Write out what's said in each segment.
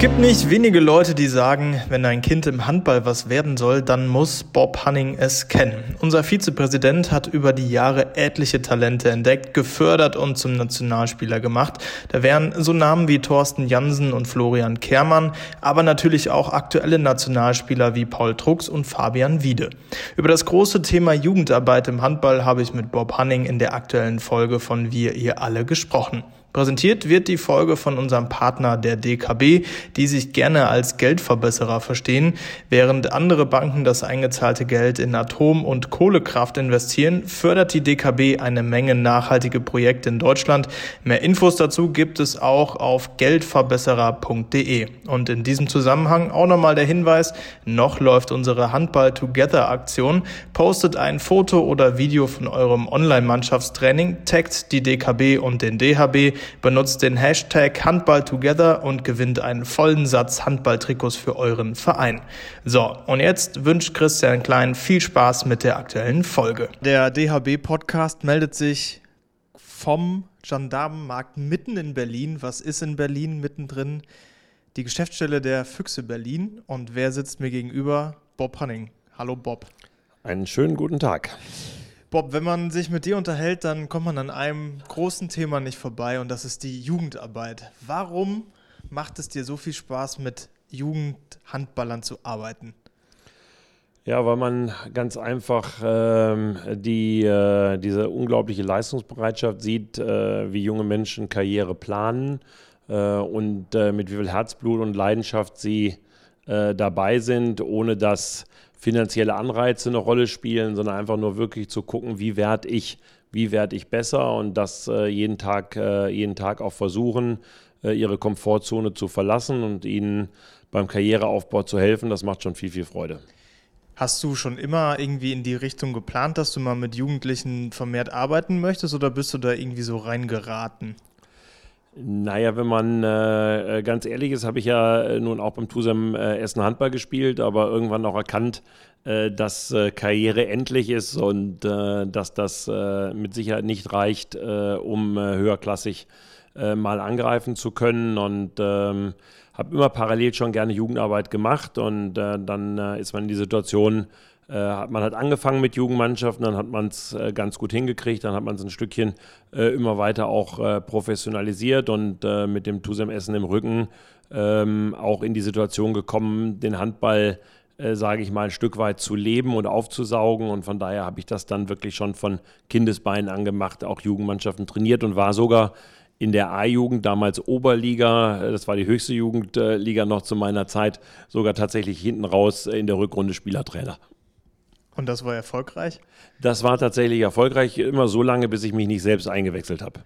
gibt nicht wenige Leute, die sagen, wenn ein Kind im Handball was werden soll, dann muss Bob Hanning es kennen. Unser Vizepräsident hat über die Jahre etliche Talente entdeckt, gefördert und zum Nationalspieler gemacht. Da wären so Namen wie Thorsten Jansen und Florian Kehrmann, aber natürlich auch aktuelle Nationalspieler wie Paul Trucks und Fabian Wiede. Über das große Thema Jugendarbeit im Handball habe ich mit Bob Hanning in der aktuellen Folge von Wir ihr alle gesprochen. Präsentiert wird die Folge von unserem Partner der DKB, die sich gerne als Geldverbesserer verstehen. Während andere Banken das eingezahlte Geld in Atom- und Kohlekraft investieren, fördert die DKB eine Menge nachhaltige Projekte in Deutschland. Mehr Infos dazu gibt es auch auf geldverbesserer.de. Und in diesem Zusammenhang auch nochmal der Hinweis, noch läuft unsere Handball Together Aktion. Postet ein Foto oder Video von eurem Online-Mannschaftstraining, taggt die DKB und den DHB benutzt den Hashtag HandballTogether und gewinnt einen vollen Satz Handballtrikots für euren Verein. So, und jetzt wünscht Christian Klein viel Spaß mit der aktuellen Folge. Der DHB-Podcast meldet sich vom Gendarmenmarkt mitten in Berlin. Was ist in Berlin mittendrin? Die Geschäftsstelle der Füchse Berlin. Und wer sitzt mir gegenüber? Bob Hanning. Hallo Bob. Einen schönen guten Tag. Bob, wenn man sich mit dir unterhält, dann kommt man an einem großen Thema nicht vorbei und das ist die Jugendarbeit. Warum macht es dir so viel Spaß, mit Jugendhandballern zu arbeiten? Ja, weil man ganz einfach ähm, die, äh, diese unglaubliche Leistungsbereitschaft sieht, äh, wie junge Menschen Karriere planen äh, und äh, mit wie viel Herzblut und Leidenschaft sie äh, dabei sind, ohne dass finanzielle Anreize eine Rolle spielen, sondern einfach nur wirklich zu gucken, wie werde ich, wie werde ich besser und das äh, jeden Tag, äh, jeden Tag auch versuchen, äh, ihre Komfortzone zu verlassen und ihnen beim Karriereaufbau zu helfen. Das macht schon viel, viel Freude. Hast du schon immer irgendwie in die Richtung geplant, dass du mal mit Jugendlichen vermehrt arbeiten möchtest oder bist du da irgendwie so reingeraten? Naja, wenn man äh, äh, ganz ehrlich ist, habe ich ja äh, nun auch beim Tusem äh, Essen Handball gespielt, aber irgendwann auch erkannt, äh, dass äh, Karriere endlich ist und dass das mit Sicherheit nicht reicht, um höherklassig mal angreifen zu können. Und ähm, habe immer parallel schon gerne Jugendarbeit gemacht und dann ist man in die Situation, man hat angefangen mit Jugendmannschaften, dann hat man es äh, ganz gut hingekriegt, dann hat man es ein Stückchen äh, immer weiter auch äh, professionalisiert und äh, mit dem Tusem Essen im Rücken ähm, auch in die Situation gekommen, den Handball äh, sage ich mal, ein Stück weit zu leben und aufzusaugen. Und von daher habe ich das dann wirklich schon von Kindesbeinen angemacht, auch Jugendmannschaften trainiert und war sogar in der A-Jugend, damals Oberliga, das war die höchste Jugendliga noch zu meiner Zeit, sogar tatsächlich hinten raus in der Rückrunde Spielertrainer. Und das war erfolgreich? Das war tatsächlich erfolgreich, immer so lange, bis ich mich nicht selbst eingewechselt habe.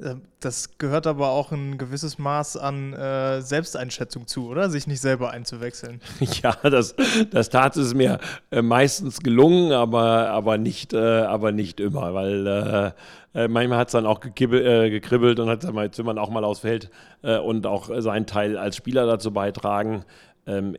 Ähm, das gehört aber auch ein gewisses Maß an äh, Selbsteinschätzung zu, oder? Sich nicht selber einzuwechseln. Ja, das, das tat es mir äh, meistens gelungen, aber, aber, nicht, äh, aber nicht immer, weil äh, äh, manchmal hat es dann auch äh, gekribbelt und hat jetzt will man auch mal aufs Feld und auch seinen Teil als Spieler dazu beitragen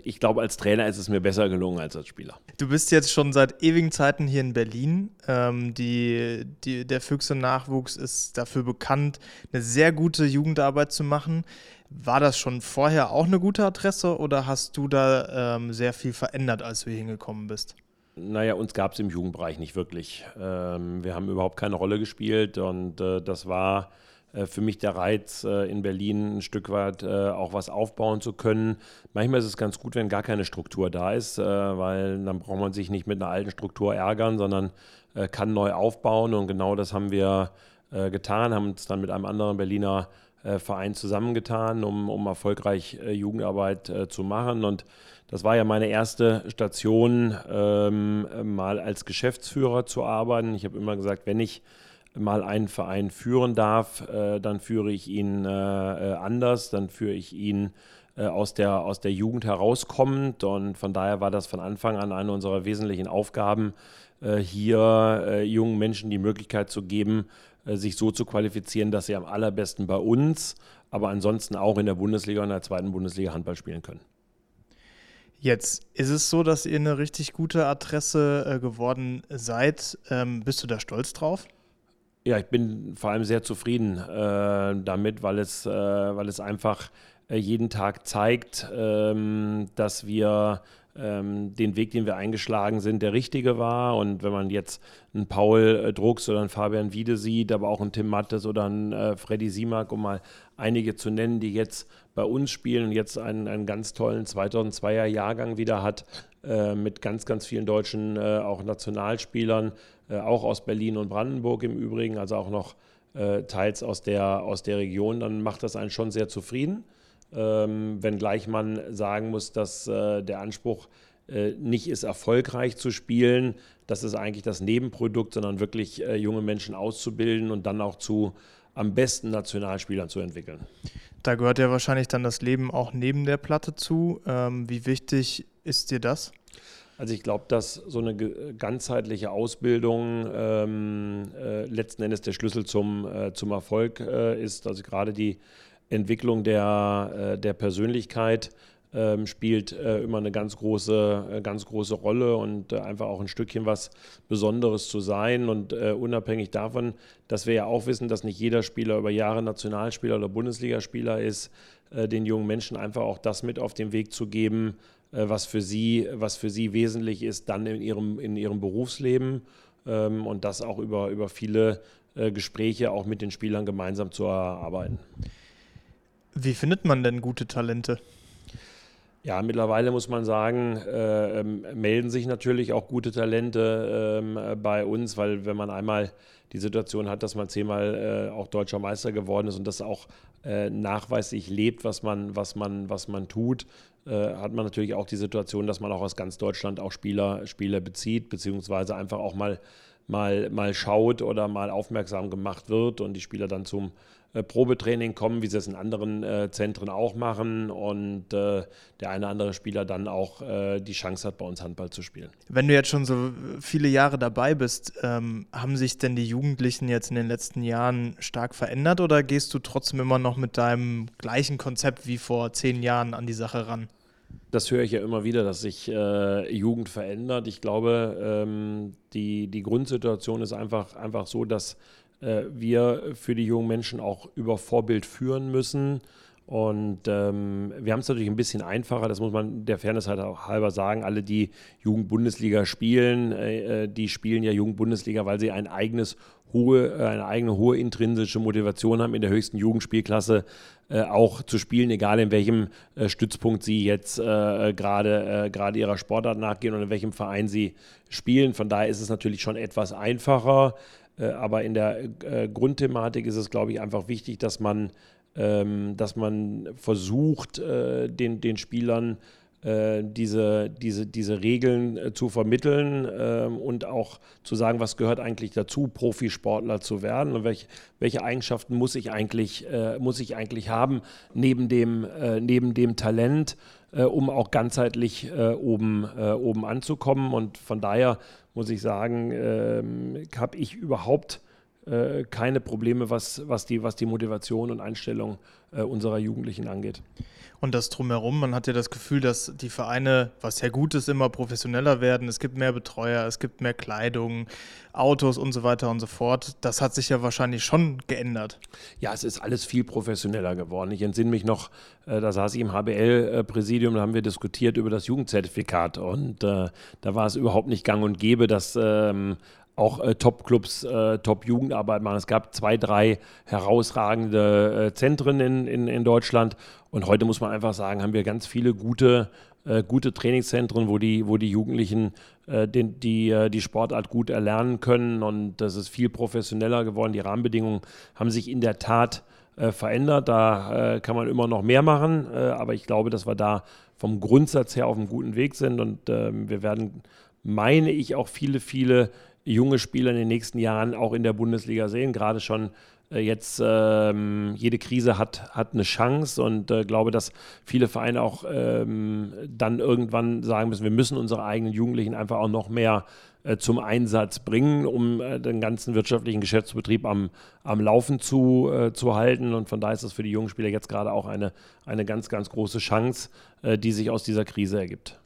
ich glaube, als Trainer ist es mir besser gelungen als als Spieler. Du bist jetzt schon seit ewigen Zeiten hier in Berlin. Ähm, die, die, der Füchse Nachwuchs ist dafür bekannt, eine sehr gute Jugendarbeit zu machen. War das schon vorher auch eine gute Adresse oder hast du da ähm, sehr viel verändert, als du hingekommen bist? Naja, uns gab es im Jugendbereich nicht wirklich. Ähm, wir haben überhaupt keine Rolle gespielt und äh, das war für mich der Reiz, äh, in Berlin ein Stück weit äh, auch was aufbauen zu können. Manchmal ist es ganz gut, wenn gar keine Struktur da ist, weil dann braucht man sich nicht mit einer alten Struktur ärgern, sondern kann neu aufbauen. Und genau das haben wir getan, haben uns dann mit einem anderen Berliner Verein zusammengetan, um, um erfolgreich Jugendarbeit zu machen. Und das war ja meine erste Station, ähm, mal als Geschäftsführer zu arbeiten. Ich habe immer gesagt, wenn ich mal einen Verein führen darf, äh, dann führe ich ihn äh, äh, anders, dann führe ich ihn äh, aus, der, aus der Jugend herauskommend und von daher war das von Anfang an eine unserer wesentlichen Aufgaben, äh, hier jungen Menschen die Möglichkeit zu geben, sich so zu qualifizieren, dass sie am allerbesten bei uns, aber ansonsten auch in der Bundesliga und der zweiten Bundesliga Handball spielen können. Jetzt ist es so, dass ihr eine richtig gute Adresse geworden seid. Ähm, bist du da stolz drauf? Ja, ich bin vor allem sehr zufrieden äh, damit, weil es, äh, weil es einfach jeden Tag zeigt, ähm, dass wir ähm, den Weg, den wir eingeschlagen sind, der richtige war. Und wenn man jetzt einen Paul äh, Drucks oder einen Fabian Wiede sieht, aber auch einen Tim Mattes oder einen äh, Freddy Simak, um mal einige zu nennen, die jetzt bei uns spielen und jetzt einen, einen ganz tollen 2002er Jahrgang wieder hat, äh, mit ganz, ganz vielen deutschen äh, auch Nationalspielern, äh, auch aus Berlin und Brandenburg im Übrigen, also auch noch äh, teils aus der, aus der Region, dann macht das einen schon sehr zufrieden. Ähm, wenngleich man sagen muss, dass äh, der Anspruch äh, nicht ist, erfolgreich zu spielen. Das ist eigentlich das Nebenprodukt, sondern wirklich äh, junge Menschen auszubilden und dann auch zu am besten Nationalspielern zu entwickeln. Da gehört ja wahrscheinlich dann das Leben auch neben der Platte zu. Ähm, wie wichtig ist dir das? Also ich glaube, dass so eine ganzheitliche Ausbildung ähm, äh, letzten Endes der Schlüssel zum, äh, zum Erfolg äh, ist. Also gerade die Entwicklung der, äh, der Persönlichkeit ähm, spielt äh, immer eine ganz große, äh, ganz große Rolle und äh, einfach auch ein Stückchen was Besonderes zu sein. Und äh, unabhängig davon, dass wir ja auch wissen, dass nicht jeder Spieler über Jahre Nationalspieler oder Bundesligaspieler ist, äh, den jungen Menschen einfach auch das mit auf den Weg zu geben, was, für sie, was für sie wesentlich ist, dann in ihrem, in ihrem Berufsleben ähm, und das auch über, über viele Gespräche auch mit den Spielern gemeinsam zu erarbeiten. Wie findet man denn gute Talente? Ja, mittlerweile muss man sagen, äh, ähm, melden sich natürlich auch gute Talente äh, bei uns, weil wenn man einmal die Situation hat, dass man zehnmal äh, auch deutscher Meister geworden ist und das auch äh, nachweislich lebt, was man, was man, was man tut, äh, hat man natürlich auch die Situation, dass man auch aus ganz Deutschland auch Spieler, Spieler bezieht, beziehungsweise einfach auch mal, mal, mal schaut oder mal aufmerksam gemacht wird und die Spieler dann zum äh, Probetraining kommen, wie sie es in anderen äh, Zentren auch machen und äh, der eine oder andere Spieler dann auch äh, die Chance hat, bei uns Handball zu spielen. Wenn du jetzt schon so viele Jahre dabei bist, ähm, haben sich denn die Jugendlichen jetzt in den letzten Jahren stark verändert oder gehst du trotzdem immer noch mit deinem gleichen Konzept wie vor zehn Jahren an die Sache ran? Das höre ich ja immer wieder, dass sich äh, Jugend verändert. Ich glaube, ähm, die, die Grundsituation ist einfach, einfach so, dass äh, wir für die jungen Menschen auch über Vorbild führen müssen. Und ähm, wir haben es natürlich ein bisschen einfacher, das muss man der Fairness halt auch halber sagen. Alle, die Jugendbundesliga spielen, äh, äh, die spielen ja Jugendbundesliga, weil sie ein eigenes hohe, äh, eine eigene hohe intrinsische Motivation haben, in der höchsten Jugendspielklasse äh, auch zu spielen, egal in welchem äh, Stützpunkt sie jetzt gerade gerade ihrer Sportart nachgehen und in welchem Verein sie spielen. Von daher ist es natürlich schon etwas einfacher. Äh, aber in der äh, Grundthematik ist es, glaube ich, einfach wichtig, dass man, ähm, dass man versucht, äh, den, den Spielern diese, diese, diese Regeln zu vermitteln ähm, und auch zu sagen, was gehört eigentlich dazu, Profisportler zu werden und welche, welche Eigenschaften muss ich eigentlich, muss ich eigentlich haben neben dem, neben dem Talent, um auch ganzheitlich oben, oben anzukommen. Und von daher muss ich sagen, ähm, habe ich überhaupt äh, keine Probleme, was, was, die, was die Motivation und Einstellung äh, unserer Jugendlichen angeht. Und das drumherum, man hat ja das Gefühl, dass die Vereine, was ja gut ist, immer professioneller werden. Es gibt mehr Betreuer, es gibt mehr Kleidung, Autos und so weiter und so fort. Das hat sich ja wahrscheinlich schon geändert. Ja, es ist alles viel professioneller geworden. Ich entsinne mich noch, äh, da saß ich im HBL-Präsidium, da haben wir diskutiert über das Jugendzertifikat. Und äh, da war es überhaupt nicht gang und gäbe, dass ähm, auch äh, Top-Clubs, äh, Top-Jugendarbeit machen. Es gab zwei, drei herausragende äh, Zentren in, in, in Deutschland. Und heute muss man einfach sagen, haben wir ganz viele gute, äh, gute Trainingszentren, wo die, wo die Jugendlichen äh, den, die, äh, die Sportart gut erlernen können. Und das ist viel professioneller geworden. Die Rahmenbedingungen haben sich in der Tat verändert. Da kann man immer noch mehr machen. aber ich glaube, dass wir da vom Grundsatz her auf einem guten Weg sind. Und ähm, wir werden, meine ich, auch viele, viele junge Spieler in den nächsten Jahren auch in der Bundesliga sehen. Gerade schon äh, jetzt ähm, jede Krise hat, hat eine Chance und äh, glaube, dass viele Vereine auch ähm, dann irgendwann sagen müssen, wir müssen unsere eigenen Jugendlichen einfach auch noch mehr äh, zum Einsatz bringen, um äh, den ganzen wirtschaftlichen Geschäftsbetrieb am, am Laufen zu, äh, zu halten. Und von daher ist das für die jungen Spieler jetzt gerade auch eine, eine ganz, ganz große Chance, äh, die sich aus dieser Krise ergibt.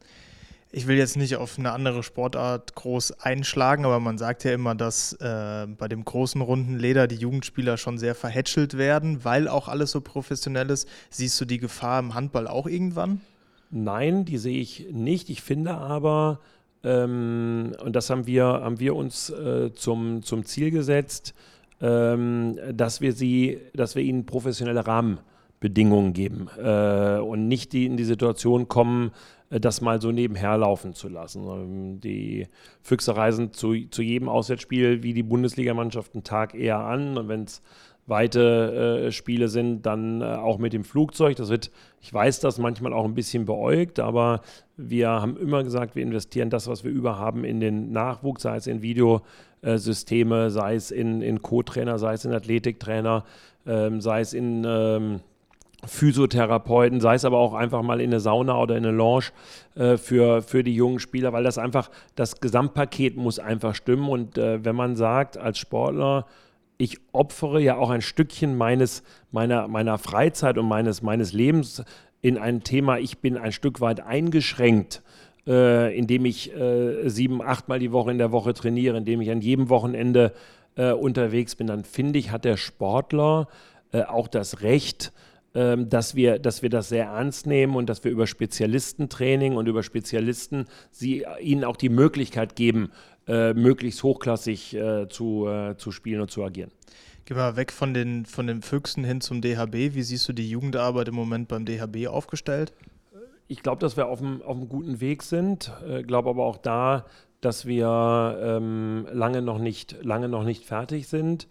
Ich will jetzt nicht auf eine andere Sportart groß einschlagen, aber man sagt ja immer, dass äh, bei dem großen runden Leder die Jugendspieler schon sehr verhätschelt werden, weil auch alles so professionell ist. Siehst du die Gefahr im Handball auch irgendwann? Nein, die sehe ich nicht. Ich finde aber, ähm, und das haben wir, haben wir uns äh, zum, zum Ziel gesetzt, ähm, dass wir sie, dass wir ihnen professionelle Rahmenbedingungen geben äh, und nicht die in die Situation kommen, das mal so nebenher laufen zu lassen. Ähm, die Füchse reisen zu, zu jedem Auswärtsspiel wie die Bundesligamannschaft einen Tag eher an und wenn es weite äh, Spiele sind, dann äh, auch mit dem Flugzeug. Das wird, ich weiß das manchmal auch ein bisschen beäugt, aber wir haben immer gesagt, wir investieren das, was wir über haben, in den Nachwuchs, sei es in Videosysteme, sei es in, in Co-Trainer, sei es in Athletiktrainer, ähm, sei es in ähm, Physiotherapeuten, sei es aber auch einfach mal in eine Sauna oder in eine Lounge äh, für, für die jungen Spieler, weil das einfach, das Gesamtpaket muss einfach stimmen. Und äh, wenn man sagt, als Sportler, ich opfere ja auch ein Stückchen meines, meiner, meiner Freizeit und meines, meines Lebens in ein Thema, ich bin ein Stück weit eingeschränkt, äh, indem ich äh, sieben, achtmal die Woche in der Woche trainiere, indem ich an jedem Wochenende äh, unterwegs bin, dann finde ich, hat der Sportler äh, auch das Recht, ähm, dass wir, dass wir das sehr ernst nehmen und dass wir über Spezialistentraining und über Spezialisten sie, ihnen auch die Möglichkeit geben, äh, möglichst hochklassig äh, zu, äh, zu spielen und zu agieren. Gehen wir weg von den, von den Füchsen hin zum DHB. Wie siehst du die Jugendarbeit im Moment beim DHB aufgestellt? Ich glaube, dass wir auf einem, auf guten Weg sind. Ich äh, glaube aber auch da, dass wir ähm, lange, noch nicht, lange noch nicht fertig sind.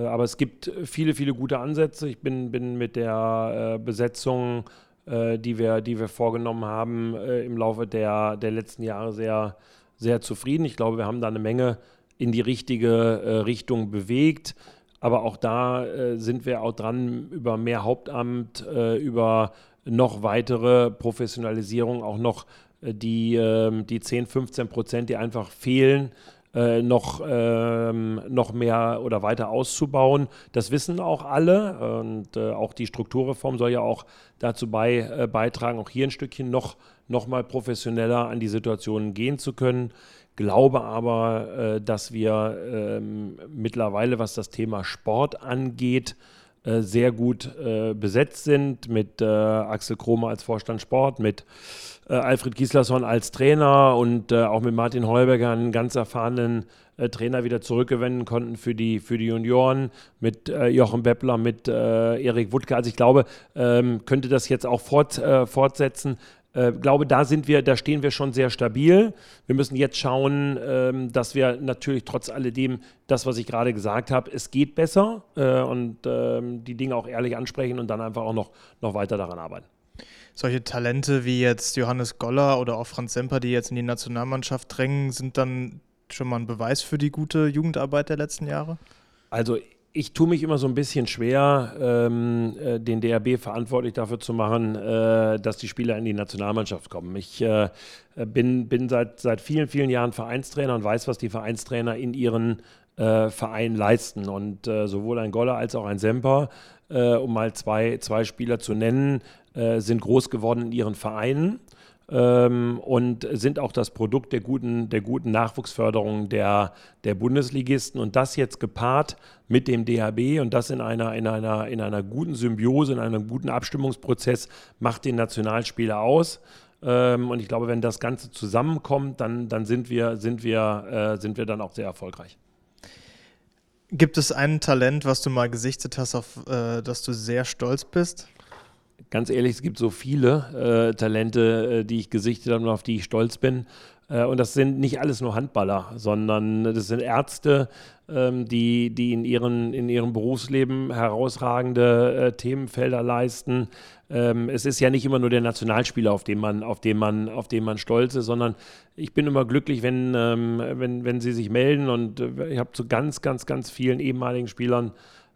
Äh, aber es gibt viele, viele gute Ansätze. Ich bin, bin mit der äh, Besetzung, äh, die, wir, die wir vorgenommen haben, im Laufe der, der letzten Jahre sehr, sehr zufrieden. Ich glaube, wir haben da eine Menge in die richtige Richtung bewegt. Aber auch da sind wir auch dran, über mehr Hauptamt, über noch weitere Professionalisierung, auch noch die, ähm, die 10, 15 Prozent, die einfach fehlen, äh, noch, ähm, noch mehr oder weiter auszubauen. Das wissen auch alle und äh, auch die Strukturreform soll ja auch dazu bei, äh, beitragen, auch hier ein Stückchen noch, noch mal professioneller an die Situation gehen zu können. Glaube aber, äh, dass wir ähm, mittlerweile, was das Thema Sport angeht, äh, sehr gut äh, besetzt sind mit Axel Kromer als Vorstand Sport, mit äh, Alfred Gislason als Trainer und äh, auch mit Martin Heuberger einen ganz erfahrenen äh, Trainer wieder zurückgewinnen konnten für die, für die Junioren, mit äh, Jochen Beppler, mit äh, Erik Wuttke. Also ich glaube, ähm, könnte das jetzt auch fort, äh, fortsetzen. Ich glaube, da sind wir, da stehen wir schon sehr stabil. Wir müssen jetzt schauen, ähm, dass wir natürlich trotz alledem das, was ich gerade gesagt habe, es geht besser und ähm, die Dinge auch ehrlich ansprechen und dann einfach auch noch, noch weiter daran arbeiten solche Talente wie jetzt Johannes Goller oder auch Franz Semper, die jetzt in die Nationalmannschaft drängen, sind dann schon mal ein Beweis für die gute Jugendarbeit der letzten Jahre? Also ich tue mich immer so ein bisschen schwer, ähm, äh, den DRB verantwortlich dafür zu machen, äh, dass die Spieler in die Nationalmannschaft kommen. Ich äh, bin, bin seit, seit vielen, vielen Jahren Vereinstrainer und weiß, was die Vereinstrainer in ihren äh, Vereinen leisten. Und äh, sowohl ein Goller als auch ein Semper, äh, um mal zwei, zwei Spieler zu nennen, sind groß geworden in ihren Vereinen ähm, und sind auch das Produkt der guten, der guten Nachwuchsförderung der, der Bundesligisten. Und das jetzt gepaart mit dem DHB und das in einer, in, einer, in einer guten Symbiose, in einem guten Abstimmungsprozess macht den Nationalspieler aus. Ähm, und ich glaube, wenn das Ganze zusammenkommt, dann, dann sind, wir, sind, wir, äh, sind wir dann auch sehr erfolgreich. Gibt es ein Talent, was du mal gesichtet hast, auf äh, das du sehr stolz bist? Ganz ehrlich, es gibt so viele äh, Talente, äh, die ich gesichtet habe und auf die ich stolz bin. Äh, und das sind nicht alles nur Handballer, sondern das sind Ärzte, ähm, die, die in, ihren, in ihrem Berufsleben herausragende äh, Themenfelder leisten. Ähm, es ist ja nicht immer nur der Nationalspieler, auf den man, auf den man, auf den man stolz ist, sondern ich bin immer glücklich, wenn, ähm, wenn, wenn sie sich melden und äh, ich habe zu ganz, ganz, ganz vielen ehemaligen Spielern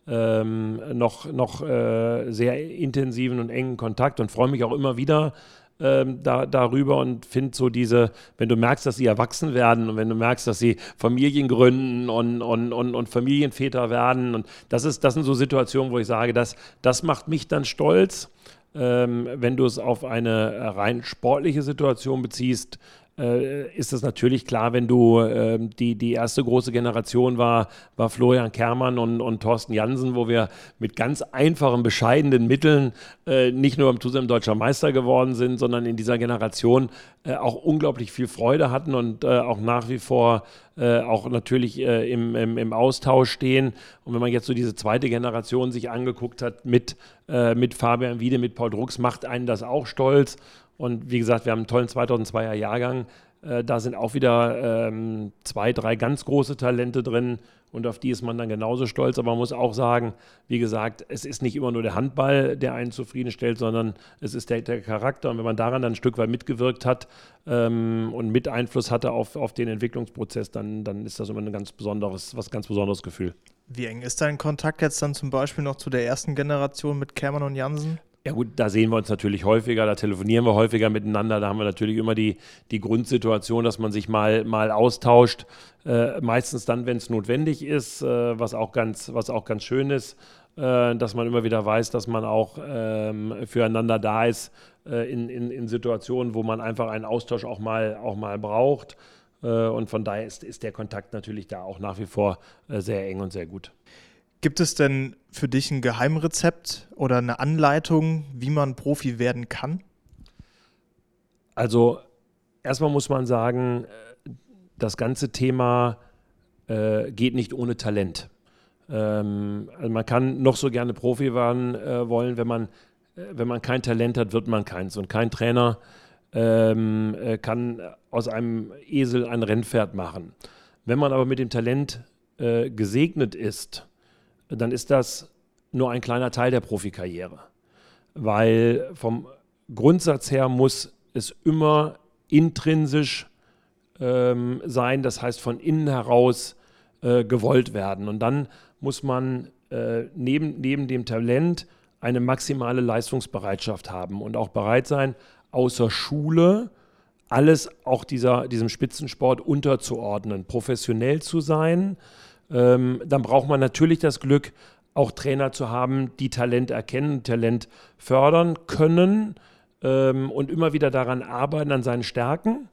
ähm, noch, noch äh, sehr intensiven und engen Kontakt und freue mich auch immer wieder ähm, da, darüber und finde so diese, wenn du merkst, dass sie erwachsen werden und wenn du merkst, dass sie Familien gründen und, und, und, und Familienväter werden und das ist, das sind so Situationen, wo ich sage, das, das macht mich dann stolz. Ähm, wenn du es auf eine rein sportliche Situation beziehst, ist es natürlich klar, wenn du äh, die, die erste große Generation war, war Florian Kermann und, und Thorsten Jansen, wo wir mit ganz einfachen, bescheidenen Mitteln äh, nicht nur im Tusem deutscher Meister geworden sind, sondern in dieser Generation äh, auch unglaublich viel Freude hatten und äh, auch nach wie vor äh, auch natürlich im, im, im, Austausch stehen. Und wenn man jetzt so diese zweite Generation sich angeguckt hat mit, mit Fabian Wiede, mit Paul Drucks, macht einen das auch stolz. Und wie gesagt, wir haben einen tollen 2002er Jahrgang. Äh, da sind auch wieder ähm, zwei, drei ganz große Talente drin und auf die ist man dann genauso stolz. Aber man muss auch sagen, wie gesagt, es ist nicht immer nur der Handball, der einen zufriedenstellt, sondern es ist der, der Charakter. Und wenn man daran dann ein Stück weit mitgewirkt hat ähm, und mit Einfluss hatte auf, auf den Entwicklungsprozess, dann, dann ist das immer ein ganz besonderes, was ganz besonderes Gefühl. Wie eng ist dein Kontakt jetzt dann zum Beispiel noch zu der ersten Generation mit Kermann und Jansen? Ja gut, da sehen wir uns natürlich häufiger, da telefonieren wir häufiger miteinander, da haben wir natürlich immer die, die Grundsituation, dass man sich mal, mal austauscht, äh, meistens dann, wenn es notwendig ist, äh, was, auch ganz, was auch ganz schön ist, äh, dass man immer wieder weiß, dass man auch ähm, füreinander da ist äh, in, in, in Situationen, wo man einfach einen Austausch auch mal, auch mal braucht. Äh, und von daher ist, ist der Kontakt natürlich da auch nach wie vor äh, sehr eng und sehr gut. Gibt es denn für dich ein Geheimrezept oder eine Anleitung, wie man Profi werden kann? Also erstmal muss man sagen, das ganze Thema äh, geht nicht ohne Talent. Ähm, also man kann noch so gerne Profi werden äh, wollen, wenn man, äh, wenn man kein Talent hat, wird man keins. Und kein Trainer ähm, äh, kann aus einem Esel ein Rennpferd machen. Wenn man aber mit dem Talent äh, gesegnet ist, dann ist das nur ein kleiner Teil der Profikarriere. Weil vom Grundsatz her muss es immer intrinsisch ähm, sein, das heißt von innen heraus äh, gewollt werden. Und dann muss man äh, neben, neben dem Talent eine maximale Leistungsbereitschaft haben und auch bereit sein, außer Schule alles auch dieser, diesem Spitzensport unterzuordnen, professionell zu sein, ähm, dann braucht man natürlich das Glück, auch Trainer zu haben, die Talent erkennen, Talent fördern können ähm, und immer wieder daran arbeiten, an seinen Stärken.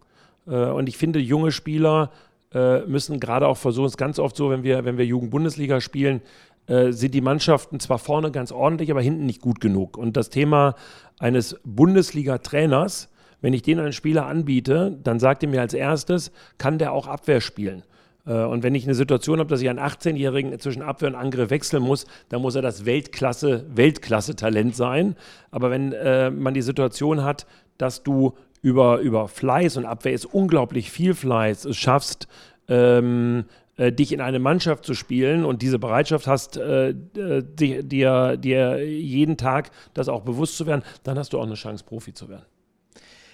Äh, und ich finde, junge Spieler äh, müssen gerade auch versuchen, es ist ganz oft so, wenn wir, wenn wir Jugend-Bundesliga spielen, äh, sind die Mannschaften zwar vorne ganz ordentlich, aber hinten nicht gut genug. Und das Thema eines Bundesliga-Trainers, wenn ich den einen Spieler anbiete, dann sagt er mir als erstes, kann der auch Abwehr spielen. Äh, und wenn ich eine Situation habe, dass ich einen 18-Jährigen zwischen Abwehr und Angriff wechseln muss, dann muss er das Weltklasse, Weltklasse-Talent sein. Aber wenn äh, man die Situation hat, dass du über, über Fleiß und Abwehr ist unglaublich viel Fleiß, es schaffst, ähm, äh, dich in eine Mannschaft zu spielen und diese Bereitschaft hast, äh, äh dir, dir jeden Tag das auch bewusst zu werden, dann hast du auch eine Chance, Profi zu werden.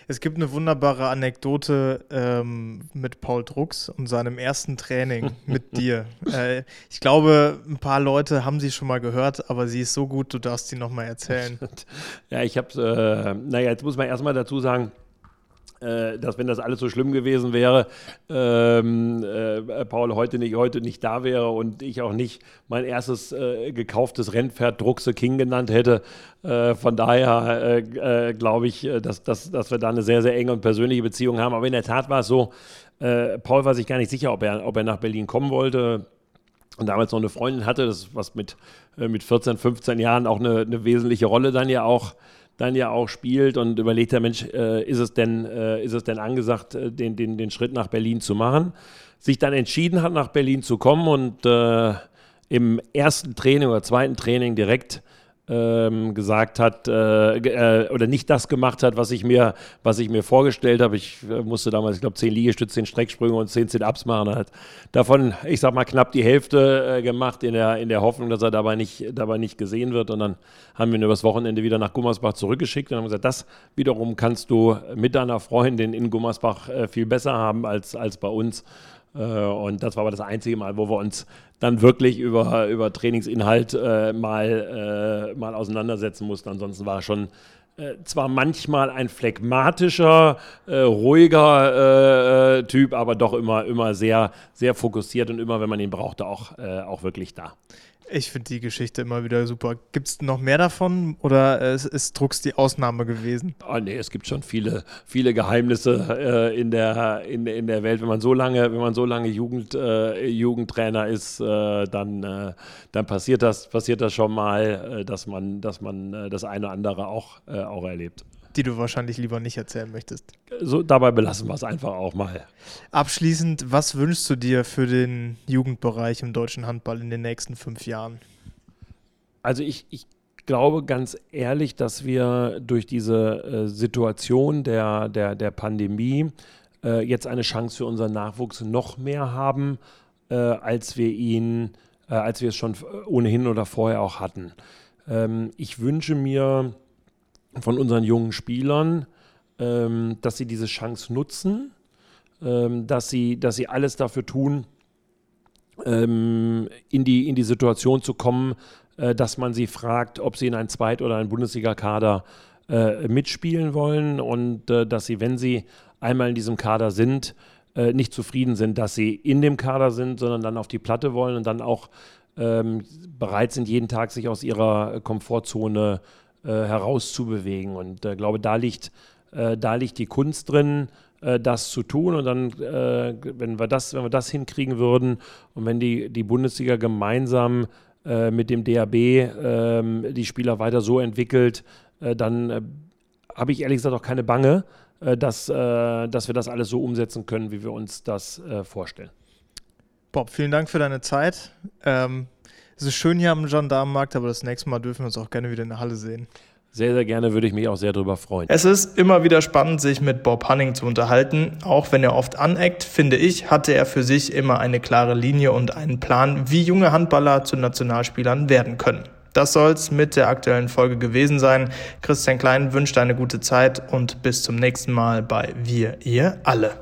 Es gibt eine wunderbare Anekdote ähm, mit Paul Drucks und seinem ersten Training mit dir. Äh, ich glaube, ein paar Leute haben sie schon mal gehört, aber sie ist so gut, du darfst sie nochmal erzählen. ja, ich habe, äh, naja, jetzt muss man erstmal dazu sagen, dass wenn das alles so schlimm gewesen wäre, ähm, äh, Paul heute nicht, heute nicht da wäre und ich auch nicht mein erstes äh, gekauftes Rennpferd Druckse King genannt hätte. Äh, von daher äh, äh, glaube ich, dass, dass, dass wir da eine sehr, sehr enge und persönliche Beziehung haben. Aber in der Tat war es so, Paul war sich gar nicht sicher, ob er, ob er nach Berlin kommen wollte und damals noch eine Freundin hatte, das was mit, mit 14, 15 Jahren auch eine, eine wesentliche Rolle dann ja auch dann ja auch spielt und überlegt der Mensch, äh, ist, es denn, äh, ist es denn angesagt, äh, den, den, den Schritt nach Berlin zu machen? Sich dann entschieden hat, nach Berlin zu kommen und äh, im ersten Training oder zweiten Training direkt ähm, gesagt hat äh, äh, oder nicht das gemacht hat, was ich mir, was ich mir vorgestellt habe. Ich äh, musste damals, ich glaube, zehn Liegestütze, zehn Strecksprünge und zehn Sit-Ups machen. Hat davon, ich sag mal, knapp die Hälfte äh, gemacht in der, in der Hoffnung, dass er dabei nicht, dabei nicht gesehen wird. Und dann haben wir ihn übers Wochenende wieder nach Gummersbach zurückgeschickt und haben gesagt, das wiederum kannst du mit deiner Freundin in Gummersbach äh, viel besser haben als, als bei uns. Äh, und das war aber das einzige Mal, wo wir uns dann wirklich über, über Trainingsinhalt äh, mal, äh, mal auseinandersetzen mussten. Ansonsten war er schon äh, zwar manchmal ein phlegmatischer, äh, ruhiger äh, Typ, aber doch immer, immer sehr, sehr fokussiert und immer, wenn man ihn brauchte, auch, auch wirklich da. Ich finde die Geschichte immer wieder super. Gibt es noch mehr davon oder ist, ist Drucks die Ausnahme gewesen? Oh, nee, es gibt schon viele, viele Geheimnisse äh, in, der, in, in der Welt. Wenn man so lange, wenn man so lange Jugend, äh, Jugendtrainer ist, äh, dann, äh, dann passiert das, passiert das schon mal, äh, dass man, dass man äh, das eine oder andere auch, auch erlebt die du wahrscheinlich lieber nicht erzählen möchtest. So, dabei belassen wir es einfach auch mal. Abschließend, was wünschst du dir für den Jugendbereich im deutschen Handball in den nächsten fünf Jahren? Also ich, ich glaube ganz ehrlich, dass wir durch diese äh, Situation der, der, der Pandemie äh, jetzt eine Chance für unseren Nachwuchs noch mehr haben, äh, als wir ihn, äh, als wir es schon ohnehin oder vorher auch hatten. Ähm, ich wünsche mir, von unseren jungen Spielern, ähm, dass sie diese Chance nutzen, ähm, dass, sie, dass sie alles dafür tun, ähm, in, die, in die Situation zu kommen, äh, dass man sie fragt, ob sie in einen Zweit- oder einen Bundesliga-Kader äh, mitspielen wollen und äh, dass sie, wenn sie einmal in diesem Kader sind, äh, nicht zufrieden sind, dass sie in dem Kader sind, sondern dann auf die Platte wollen und dann auch ähm, bereit sind, jeden Tag sich aus ihrer Komfortzone zu äh, herauszubewegen. Und äh, glaube, da liegt, äh, da liegt die Kunst drin, das zu tun. Und dann, wenn, wir das, wenn wir das hinkriegen würden und wenn die, die Bundesliga gemeinsam mit dem DAB ähm, die Spieler weiter so entwickelt, dann habe ich ehrlich gesagt auch keine Bange, dass, dass wir das alles so umsetzen können, wie wir uns das vorstellen. Bob, vielen Dank für deine Zeit. Ähm, es ist schön hier am Gendarmenmarkt, aber das nächste Mal dürfen wir uns auch gerne wieder in der Halle sehen. Sehr, sehr gerne würde ich mich auch sehr darüber freuen. Es ist immer wieder spannend, sich mit Bob Hunning zu unterhalten. Auch wenn er oft aneckt, finde ich, hatte er für sich immer eine klare Linie und einen Plan, wie junge Handballer zu Nationalspielern werden können. Das soll's mit der aktuellen Folge gewesen sein. Christian Klein wünscht eine gute Zeit und bis zum nächsten Mal bei Wir, ihr alle.